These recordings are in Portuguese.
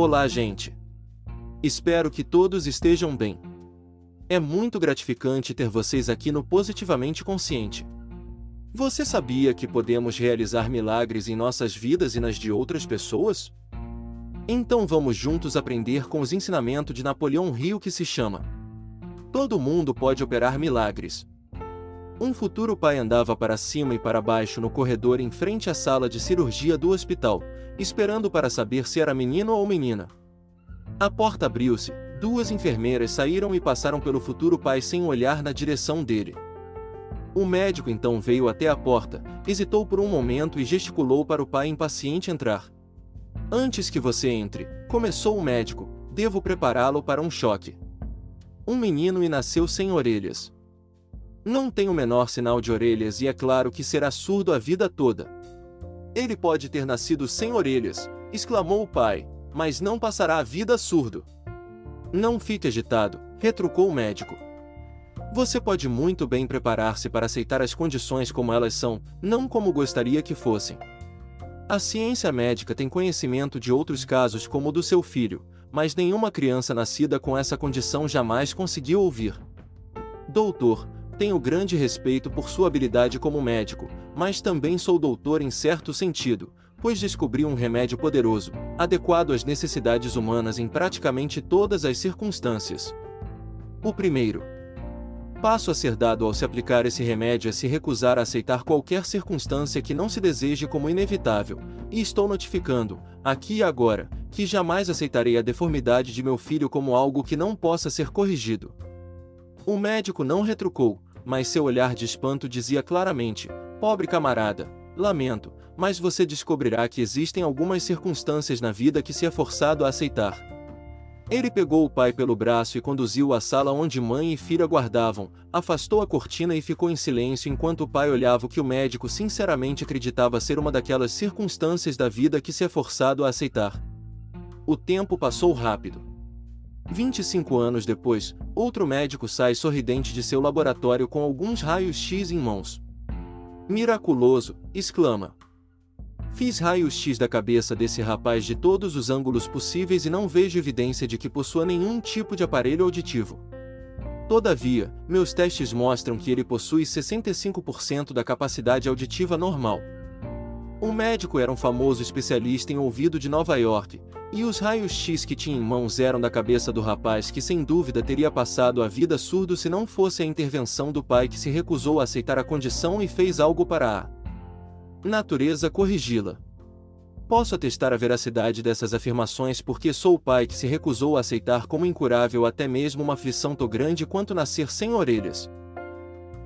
Olá, gente. Espero que todos estejam bem. É muito gratificante ter vocês aqui no Positivamente Consciente. Você sabia que podemos realizar milagres em nossas vidas e nas de outras pessoas? Então vamos juntos aprender com os ensinamentos de Napoleão Rio que se chama Todo mundo pode operar milagres. Um futuro pai andava para cima e para baixo no corredor em frente à sala de cirurgia do hospital, esperando para saber se era menino ou menina. A porta abriu-se, duas enfermeiras saíram e passaram pelo futuro pai sem olhar na direção dele. O médico então veio até a porta, hesitou por um momento e gesticulou para o pai impaciente entrar. Antes que você entre, começou o médico, devo prepará-lo para um choque. Um menino e nasceu sem orelhas. Não tem o menor sinal de orelhas e é claro que será surdo a vida toda. Ele pode ter nascido sem orelhas, exclamou o pai, mas não passará a vida surdo. Não fique agitado, retrucou o médico. Você pode muito bem preparar-se para aceitar as condições como elas são, não como gostaria que fossem. A ciência médica tem conhecimento de outros casos como o do seu filho, mas nenhuma criança nascida com essa condição jamais conseguiu ouvir. Doutor, tenho grande respeito por sua habilidade como médico, mas também sou doutor em certo sentido, pois descobri um remédio poderoso, adequado às necessidades humanas em praticamente todas as circunstâncias. O primeiro passo a ser dado ao se aplicar esse remédio é se recusar a aceitar qualquer circunstância que não se deseje como inevitável, e estou notificando, aqui e agora, que jamais aceitarei a deformidade de meu filho como algo que não possa ser corrigido. O médico não retrucou, mas seu olhar de espanto dizia claramente: Pobre camarada, lamento, mas você descobrirá que existem algumas circunstâncias na vida que se é forçado a aceitar. Ele pegou o pai pelo braço e conduziu-o à sala onde mãe e filha guardavam, afastou a cortina e ficou em silêncio enquanto o pai olhava o que o médico sinceramente acreditava ser uma daquelas circunstâncias da vida que se é forçado a aceitar. O tempo passou rápido. 25 anos depois, outro médico sai sorridente de seu laboratório com alguns raios-x em mãos. Miraculoso! exclama. Fiz raios-x da cabeça desse rapaz de todos os ângulos possíveis e não vejo evidência de que possua nenhum tipo de aparelho auditivo. Todavia, meus testes mostram que ele possui 65% da capacidade auditiva normal. O médico era um famoso especialista em ouvido de Nova York, e os raios-x que tinha em mãos eram da cabeça do rapaz que sem dúvida teria passado a vida surdo se não fosse a intervenção do pai que se recusou a aceitar a condição e fez algo para a natureza corrigi-la. Posso atestar a veracidade dessas afirmações porque sou o pai que se recusou a aceitar como incurável até mesmo uma aflição tão grande quanto nascer sem orelhas.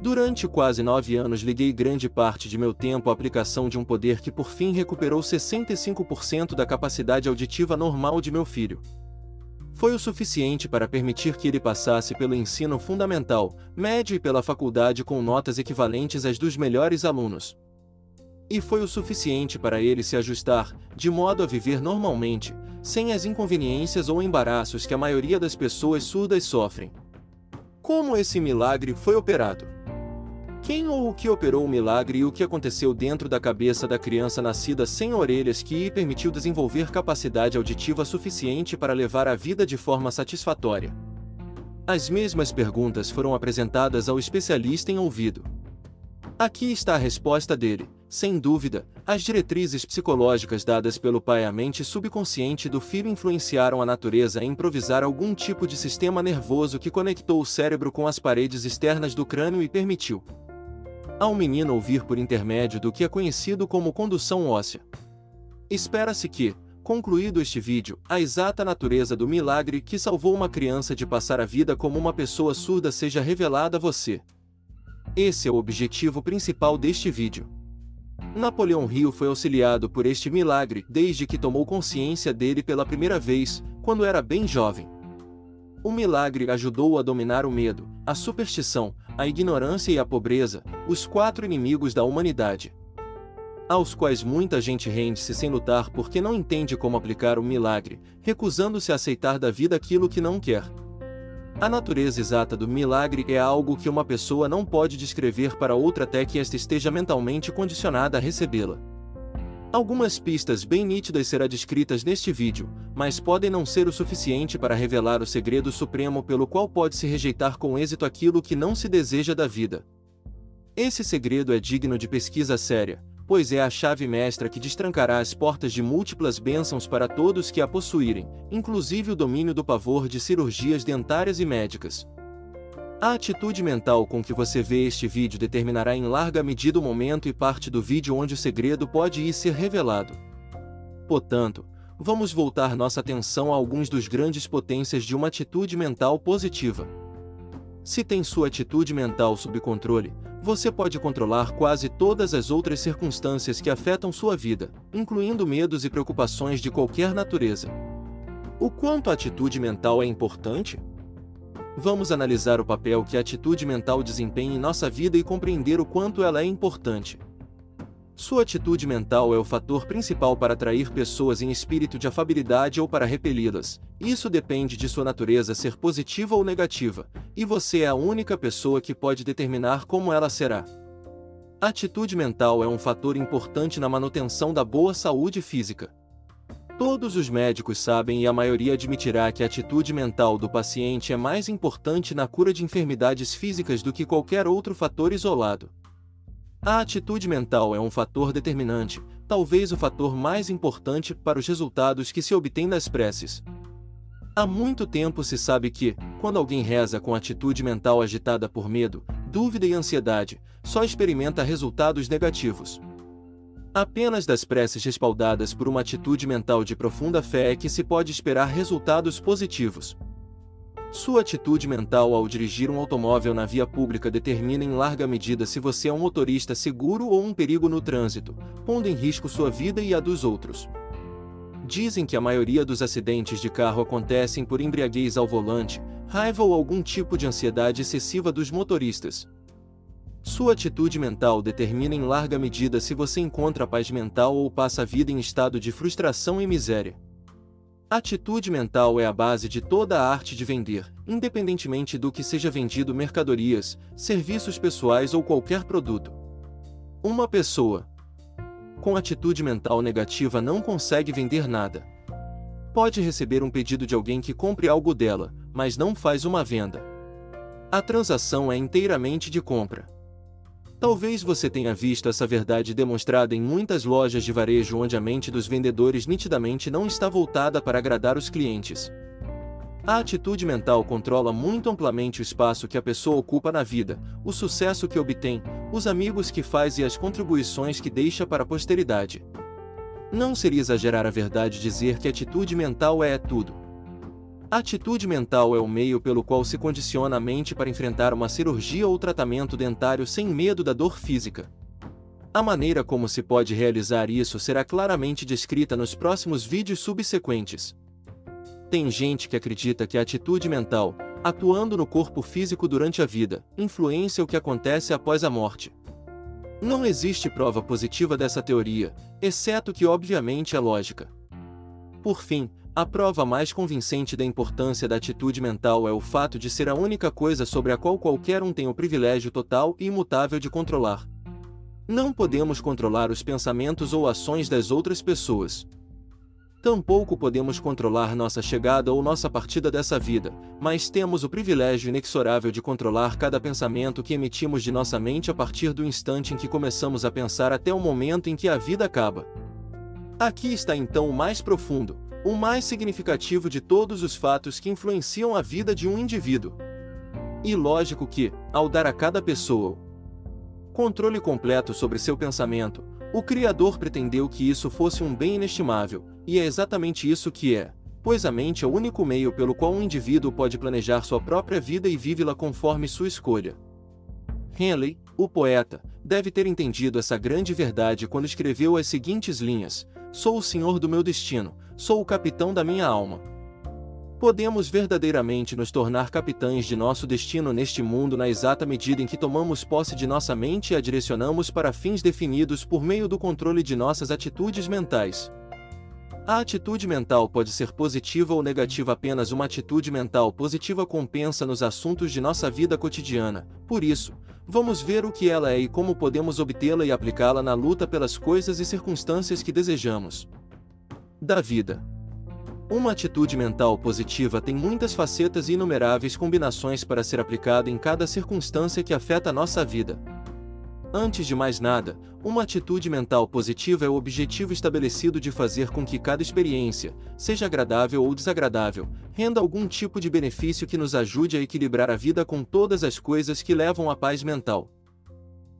Durante quase nove anos liguei grande parte de meu tempo à aplicação de um poder que por fim recuperou 65% da capacidade auditiva normal de meu filho. Foi o suficiente para permitir que ele passasse pelo ensino fundamental, médio e pela faculdade com notas equivalentes às dos melhores alunos. E foi o suficiente para ele se ajustar, de modo a viver normalmente, sem as inconveniências ou embaraços que a maioria das pessoas surdas sofrem. Como esse milagre foi operado? Quem ou o que operou o milagre e o que aconteceu dentro da cabeça da criança nascida sem orelhas que lhe permitiu desenvolver capacidade auditiva suficiente para levar a vida de forma satisfatória? As mesmas perguntas foram apresentadas ao especialista em ouvido. Aqui está a resposta dele. Sem dúvida, as diretrizes psicológicas dadas pelo pai à mente subconsciente do filho influenciaram a natureza a improvisar algum tipo de sistema nervoso que conectou o cérebro com as paredes externas do crânio e permitiu ao menino ouvir por intermédio do que é conhecido como condução óssea. Espera-se que, concluído este vídeo, a exata natureza do milagre que salvou uma criança de passar a vida como uma pessoa surda seja revelada a você. Esse é o objetivo principal deste vídeo. Napoleão Hill foi auxiliado por este milagre desde que tomou consciência dele pela primeira vez, quando era bem jovem. O milagre ajudou a dominar o medo, a superstição, a ignorância e a pobreza, os quatro inimigos da humanidade. Aos quais muita gente rende-se sem lutar porque não entende como aplicar o milagre, recusando-se a aceitar da vida aquilo que não quer. A natureza exata do milagre é algo que uma pessoa não pode descrever para outra até que esta esteja mentalmente condicionada a recebê-la. Algumas pistas bem nítidas serão descritas neste vídeo, mas podem não ser o suficiente para revelar o segredo supremo pelo qual pode-se rejeitar com êxito aquilo que não se deseja da vida. Esse segredo é digno de pesquisa séria, pois é a chave mestra que destrancará as portas de múltiplas bênçãos para todos que a possuírem, inclusive o domínio do pavor de cirurgias dentárias e médicas. A atitude mental com que você vê este vídeo determinará em larga medida o momento e parte do vídeo onde o segredo pode ir ser revelado. Portanto, vamos voltar nossa atenção a alguns dos grandes potências de uma atitude mental positiva. Se tem sua atitude mental sob controle, você pode controlar quase todas as outras circunstâncias que afetam sua vida, incluindo medos e preocupações de qualquer natureza. O quanto a atitude mental é importante? Vamos analisar o papel que a atitude mental desempenha em nossa vida e compreender o quanto ela é importante. Sua atitude mental é o fator principal para atrair pessoas em espírito de afabilidade ou para repeli-las. Isso depende de sua natureza ser positiva ou negativa, e você é a única pessoa que pode determinar como ela será. Atitude mental é um fator importante na manutenção da boa saúde física. Todos os médicos sabem e a maioria admitirá que a atitude mental do paciente é mais importante na cura de enfermidades físicas do que qualquer outro fator isolado. A atitude mental é um fator determinante, talvez o fator mais importante para os resultados que se obtém das preces. Há muito tempo se sabe que, quando alguém reza com atitude mental agitada por medo, dúvida e ansiedade, só experimenta resultados negativos. Apenas das preces respaldadas por uma atitude mental de profunda fé é que se pode esperar resultados positivos. Sua atitude mental ao dirigir um automóvel na via pública determina em larga medida se você é um motorista seguro ou um perigo no trânsito, pondo em risco sua vida e a dos outros. Dizem que a maioria dos acidentes de carro acontecem por embriaguez ao volante, raiva ou algum tipo de ansiedade excessiva dos motoristas. Sua atitude mental determina em larga medida se você encontra paz mental ou passa a vida em estado de frustração e miséria. Atitude mental é a base de toda a arte de vender, independentemente do que seja vendido mercadorias, serviços pessoais ou qualquer produto. Uma pessoa com atitude mental negativa não consegue vender nada. Pode receber um pedido de alguém que compre algo dela, mas não faz uma venda. A transação é inteiramente de compra. Talvez você tenha visto essa verdade demonstrada em muitas lojas de varejo onde a mente dos vendedores nitidamente não está voltada para agradar os clientes. A atitude mental controla muito amplamente o espaço que a pessoa ocupa na vida, o sucesso que obtém, os amigos que faz e as contribuições que deixa para a posteridade. Não seria exagerar a verdade dizer que atitude mental é tudo. A atitude mental é o meio pelo qual se condiciona a mente para enfrentar uma cirurgia ou tratamento dentário sem medo da dor física. A maneira como se pode realizar isso será claramente descrita nos próximos vídeos subsequentes. Tem gente que acredita que a atitude mental, atuando no corpo físico durante a vida, influencia o que acontece após a morte. Não existe prova positiva dessa teoria, exceto que obviamente é lógica. Por fim, a prova mais convincente da importância da atitude mental é o fato de ser a única coisa sobre a qual qualquer um tem o privilégio total e imutável de controlar. Não podemos controlar os pensamentos ou ações das outras pessoas. Tampouco podemos controlar nossa chegada ou nossa partida dessa vida, mas temos o privilégio inexorável de controlar cada pensamento que emitimos de nossa mente a partir do instante em que começamos a pensar até o momento em que a vida acaba. Aqui está então o mais profundo, o mais significativo de todos os fatos que influenciam a vida de um indivíduo. E lógico que, ao dar a cada pessoa controle completo sobre seu pensamento, o Criador pretendeu que isso fosse um bem inestimável, e é exatamente isso que é, pois a mente é o único meio pelo qual um indivíduo pode planejar sua própria vida e vive-la conforme sua escolha. Henley, O poeta deve ter entendido essa grande verdade quando escreveu as seguintes linhas: Sou o senhor do meu destino, sou o capitão da minha alma. Podemos verdadeiramente nos tornar capitães de nosso destino neste mundo na exata medida em que tomamos posse de nossa mente e a direcionamos para fins definidos por meio do controle de nossas atitudes mentais. A atitude mental pode ser positiva ou negativa, apenas uma atitude mental positiva compensa nos assuntos de nossa vida cotidiana. Por isso, vamos ver o que ela é e como podemos obtê-la e aplicá-la na luta pelas coisas e circunstâncias que desejamos. Da vida. Uma atitude mental positiva tem muitas facetas e inumeráveis combinações para ser aplicada em cada circunstância que afeta a nossa vida. Antes de mais nada, uma atitude mental positiva é o objetivo estabelecido de fazer com que cada experiência, seja agradável ou desagradável, renda algum tipo de benefício que nos ajude a equilibrar a vida com todas as coisas que levam à paz mental.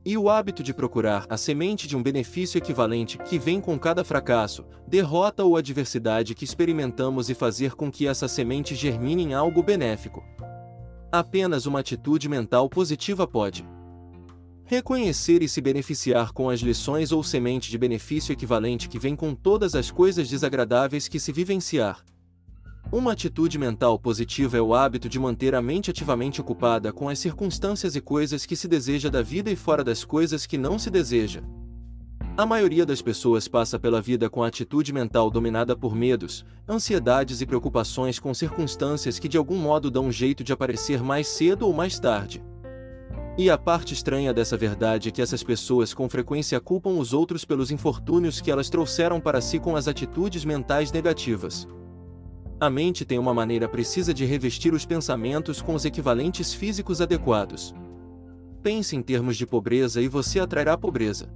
E o hábito de procurar a semente de um benefício equivalente que vem com cada fracasso, derrota ou adversidade que experimentamos e fazer com que essa semente germine em algo benéfico. Apenas uma atitude mental positiva pode Reconhecer e se beneficiar com as lições ou semente de benefício equivalente que vem com todas as coisas desagradáveis que se vivenciar. Uma atitude mental positiva é o hábito de manter a mente ativamente ocupada com as circunstâncias e coisas que se deseja da vida e fora das coisas que não se deseja. A maioria das pessoas passa pela vida com a atitude mental dominada por medos, ansiedades e preocupações com circunstâncias que de algum modo dão um jeito de aparecer mais cedo ou mais tarde. E a parte estranha dessa verdade é que essas pessoas com frequência culpam os outros pelos infortúnios que elas trouxeram para si com as atitudes mentais negativas. A mente tem uma maneira precisa de revestir os pensamentos com os equivalentes físicos adequados. Pense em termos de pobreza e você atrairá pobreza.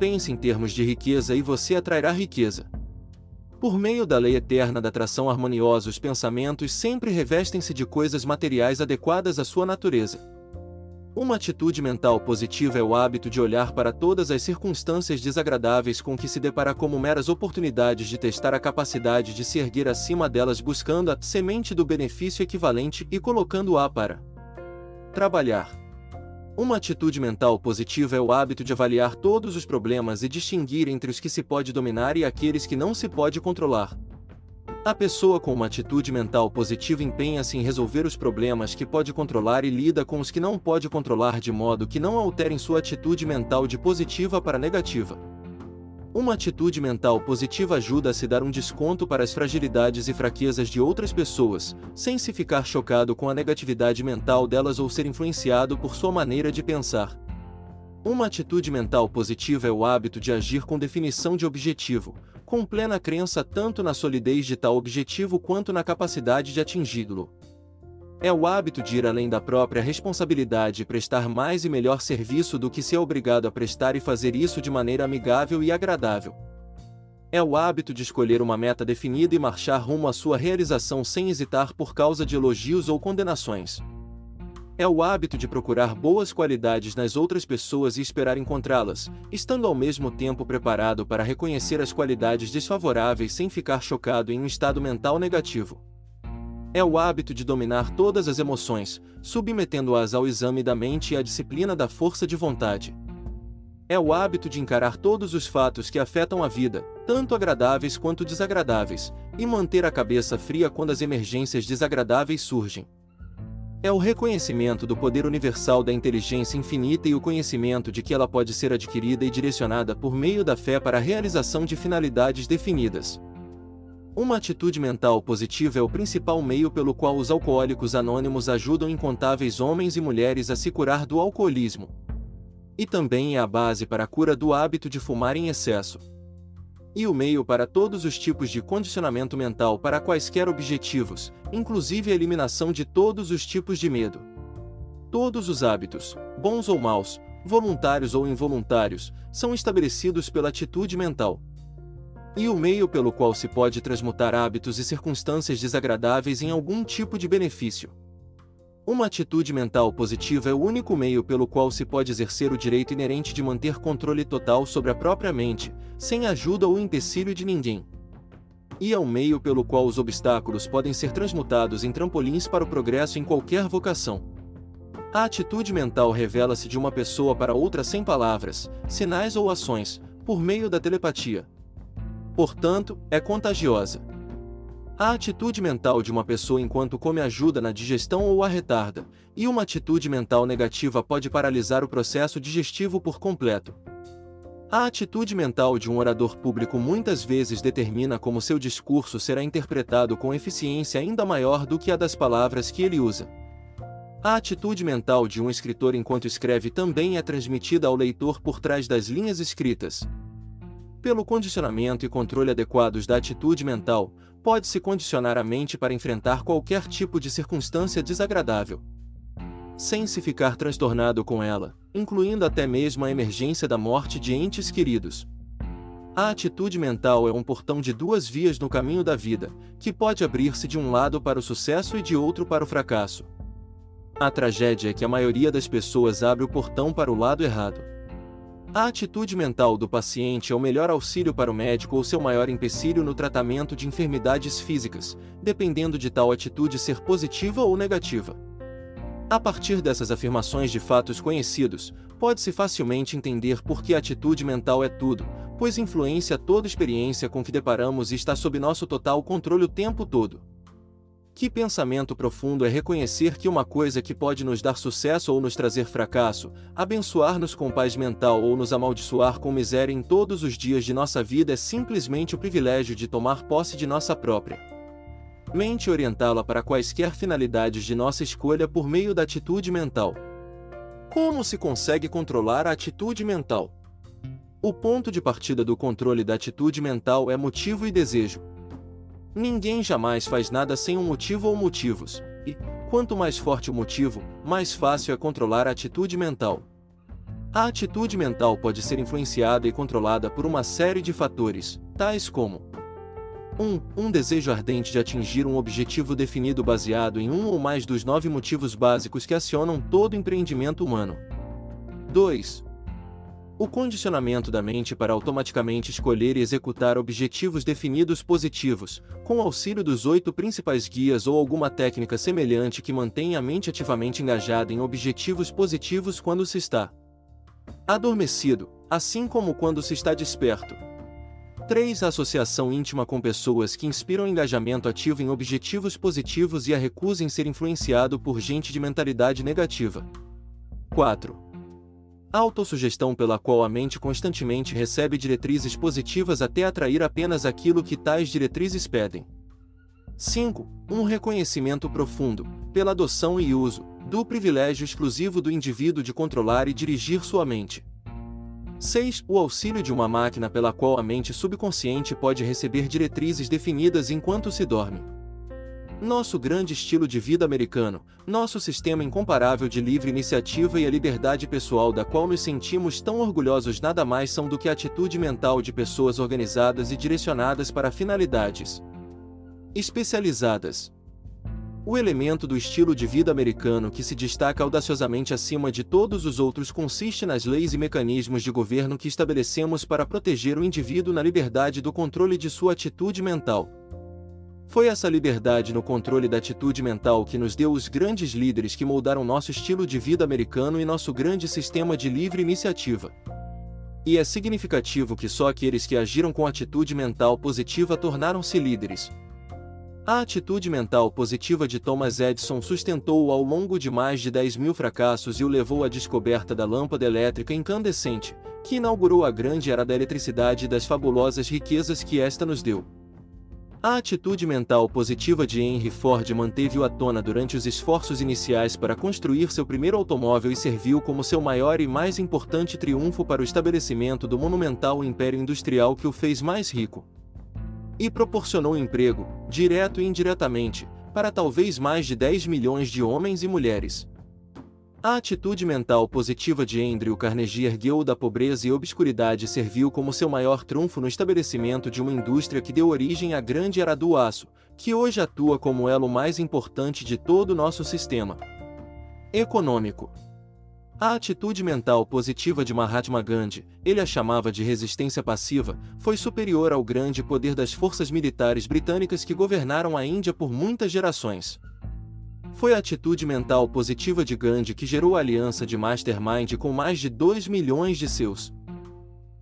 Pense em termos de riqueza e você atrairá riqueza. Por meio da lei eterna da atração harmoniosa, os pensamentos sempre revestem-se de coisas materiais adequadas à sua natureza. Uma atitude mental positiva é o hábito de olhar para todas as circunstâncias desagradáveis com que se depara como meras oportunidades de testar a capacidade de se erguer acima delas buscando a semente do benefício equivalente e colocando-a para trabalhar. Uma atitude mental positiva é o hábito de avaliar todos os problemas e distinguir entre os que se pode dominar e aqueles que não se pode controlar. A pessoa com uma atitude mental positiva empenha-se em resolver os problemas que pode controlar e lida com os que não pode controlar de modo que não alterem sua atitude mental de positiva para negativa. Uma atitude mental positiva ajuda a se dar um desconto para as fragilidades e fraquezas de outras pessoas, sem se ficar chocado com a negatividade mental delas ou ser influenciado por sua maneira de pensar. Uma atitude mental positiva é o hábito de agir com definição de objetivo, com plena crença tanto na solidez de tal objetivo quanto na capacidade de atingi-lo. É o hábito de ir além da própria responsabilidade e prestar mais e melhor serviço do que se é obrigado a prestar e fazer isso de maneira amigável e agradável. É o hábito de escolher uma meta definida e marchar rumo à sua realização sem hesitar por causa de elogios ou condenações. É o hábito de procurar boas qualidades nas outras pessoas e esperar encontrá-las, estando ao mesmo tempo preparado para reconhecer as qualidades desfavoráveis sem ficar chocado em um estado mental negativo. É o hábito de dominar todas as emoções, submetendo-as ao exame da mente e à disciplina da força de vontade. É o hábito de encarar todos os fatos que afetam a vida, tanto agradáveis quanto desagradáveis, e manter a cabeça fria quando as emergências desagradáveis surgem é o reconhecimento do poder universal da inteligência infinita e o conhecimento de que ela pode ser adquirida e direcionada por meio da fé para a realização de finalidades definidas. Uma atitude mental positiva é o principal meio pelo qual os alcoólicos anônimos ajudam incontáveis homens e mulheres a se curar do alcoolismo. E também é a base para a cura do hábito de fumar em excesso e o meio para todos os tipos de condicionamento mental para quaisquer objetivos, inclusive a eliminação de todos os tipos de medo. Todos os hábitos, bons ou maus, voluntários ou involuntários, são estabelecidos pela atitude mental. E o meio pelo qual se pode transmutar hábitos e circunstâncias desagradáveis em algum tipo de benefício. Uma atitude mental positiva é o único meio pelo qual se pode exercer o direito inerente de manter controle total sobre a própria mente, sem ajuda ou empecilho de ninguém. E é o meio pelo qual os obstáculos podem ser transmutados em trampolins para o progresso em qualquer vocação. A atitude mental revela-se de uma pessoa para outra sem palavras, sinais ou ações, por meio da telepatia. Portanto, é contagiosa. A atitude mental de uma pessoa enquanto come ajuda na digestão ou a retarda, e uma atitude mental negativa pode paralisar o processo digestivo por completo. A atitude mental de um orador público muitas vezes determina como seu discurso será interpretado com eficiência ainda maior do que a das palavras que ele usa. A atitude mental de um escritor enquanto escreve também é transmitida ao leitor por trás das linhas escritas. Pelo condicionamento e controle adequados da atitude mental, pode-se condicionar a mente para enfrentar qualquer tipo de circunstância desagradável. Sem se ficar transtornado com ela, incluindo até mesmo a emergência da morte de entes queridos. A atitude mental é um portão de duas vias no caminho da vida, que pode abrir-se de um lado para o sucesso e de outro para o fracasso. A tragédia é que a maioria das pessoas abre o portão para o lado errado. A atitude mental do paciente é o melhor auxílio para o médico ou seu maior empecilho no tratamento de enfermidades físicas, dependendo de tal atitude ser positiva ou negativa. A partir dessas afirmações de fatos conhecidos, pode-se facilmente entender por que a atitude mental é tudo, pois influencia toda experiência com que deparamos e está sob nosso total controle o tempo todo. Que pensamento profundo é reconhecer que uma coisa que pode nos dar sucesso ou nos trazer fracasso, abençoar-nos com paz mental ou nos amaldiçoar com miséria em todos os dias de nossa vida é simplesmente o privilégio de tomar posse de nossa própria mente e orientá-la para quaisquer finalidades de nossa escolha por meio da atitude mental. Como se consegue controlar a atitude mental? O ponto de partida do controle da atitude mental é motivo e desejo. Ninguém jamais faz nada sem um motivo ou motivos, e, quanto mais forte o motivo, mais fácil é controlar a atitude mental. A atitude mental pode ser influenciada e controlada por uma série de fatores, tais como 1. Um, desejo ardente de atingir um objetivo definido baseado em um ou mais dos nove motivos básicos que acionam todo empreendimento humano. 2. O condicionamento da mente para automaticamente escolher e executar objetivos definidos positivos, com auxílio dos oito principais guias ou alguma técnica semelhante que mantenha a mente ativamente engajada em objetivos positivos quando se está adormecido, assim como quando se está desperto. 3. A associação íntima com pessoas que inspiram engajamento ativo em objetivos positivos e a recusa em ser influenciado por gente de mentalidade negativa. 4 autossugestão pela qual a mente constantemente recebe diretrizes positivas até atrair apenas aquilo que tais diretrizes pedem. 5. Um reconhecimento profundo, pela adoção e uso, do privilégio exclusivo do indivíduo de controlar e dirigir sua mente. 6. O auxílio de uma máquina pela qual a mente subconsciente pode receber diretrizes definidas enquanto se dorme. Nosso grande estilo de vida americano, nosso sistema incomparável de livre iniciativa e a liberdade pessoal da qual nos sentimos tão orgulhosos nada mais são do que a atitude mental de pessoas organizadas e direcionadas para finalidades especializadas. O elemento do estilo de vida americano que se destaca audaciosamente acima de todos os outros consiste nas leis e mecanismos de governo que estabelecemos para proteger o indivíduo na liberdade do controle de sua atitude mental. Foi essa liberdade no controle da atitude mental que nos deu os grandes líderes que moldaram nosso estilo de vida americano e nosso grande sistema de livre iniciativa. E é significativo que só aqueles que agiram com atitude mental positiva tornaram-se líderes. A atitude mental positiva de Thomas Edison sustentou-o ao longo de mais de 10 mil fracassos e o levou à descoberta da lâmpada elétrica incandescente, que inaugurou a grande era da eletricidade e das fabulosas riquezas que esta nos deu. A atitude mental positiva de Henry Ford manteve-o à tona durante os esforços iniciais para construir seu primeiro automóvel e serviu como seu maior e mais importante triunfo para o estabelecimento do monumental império industrial que o fez mais rico. E proporcionou emprego, direto e indiretamente, para talvez mais de 10 milhões de homens e mulheres. A atitude mental positiva de Andrew Carnegie ergueu-o da pobreza e obscuridade e serviu como seu maior trunfo no estabelecimento de uma indústria que deu origem à grande era do aço, que hoje atua como elo mais importante de todo o nosso sistema econômico. A atitude mental positiva de Mahatma Gandhi, ele a chamava de resistência passiva, foi superior ao grande poder das forças militares britânicas que governaram a Índia por muitas gerações. Foi a atitude mental positiva de Gandhi que gerou a aliança de Mastermind com mais de 2 milhões de seus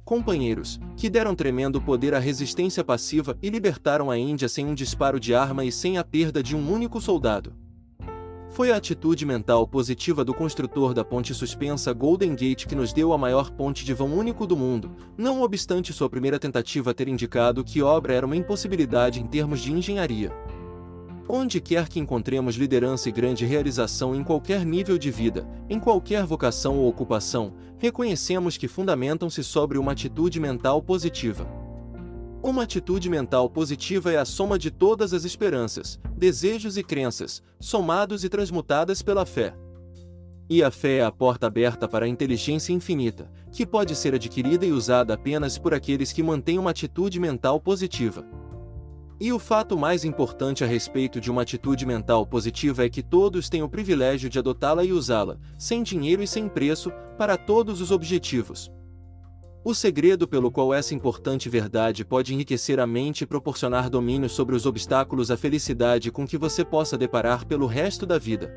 companheiros, que deram tremendo poder à resistência passiva e libertaram a Índia sem um disparo de arma e sem a perda de um único soldado. Foi a atitude mental positiva do construtor da ponte suspensa Golden Gate que nos deu a maior ponte de vão único do mundo, não obstante sua primeira tentativa ter indicado que obra era uma impossibilidade em termos de engenharia. Onde quer que encontremos liderança e grande realização em qualquer nível de vida, em qualquer vocação ou ocupação, reconhecemos que fundamentam-se sobre uma atitude mental positiva. Uma atitude mental positiva é a soma de todas as esperanças, desejos e crenças, somados e transmutadas pela fé. E a fé é a porta aberta para a inteligência infinita, que pode ser adquirida e usada apenas por aqueles que mantêm uma atitude mental positiva. E o fato mais importante a respeito de uma atitude mental positiva é que todos têm o privilégio de adotá-la e usá-la, sem dinheiro e sem preço, para todos os objetivos. O segredo pelo qual essa importante verdade pode enriquecer a mente e proporcionar domínio sobre os obstáculos à felicidade com que você possa deparar pelo resto da vida.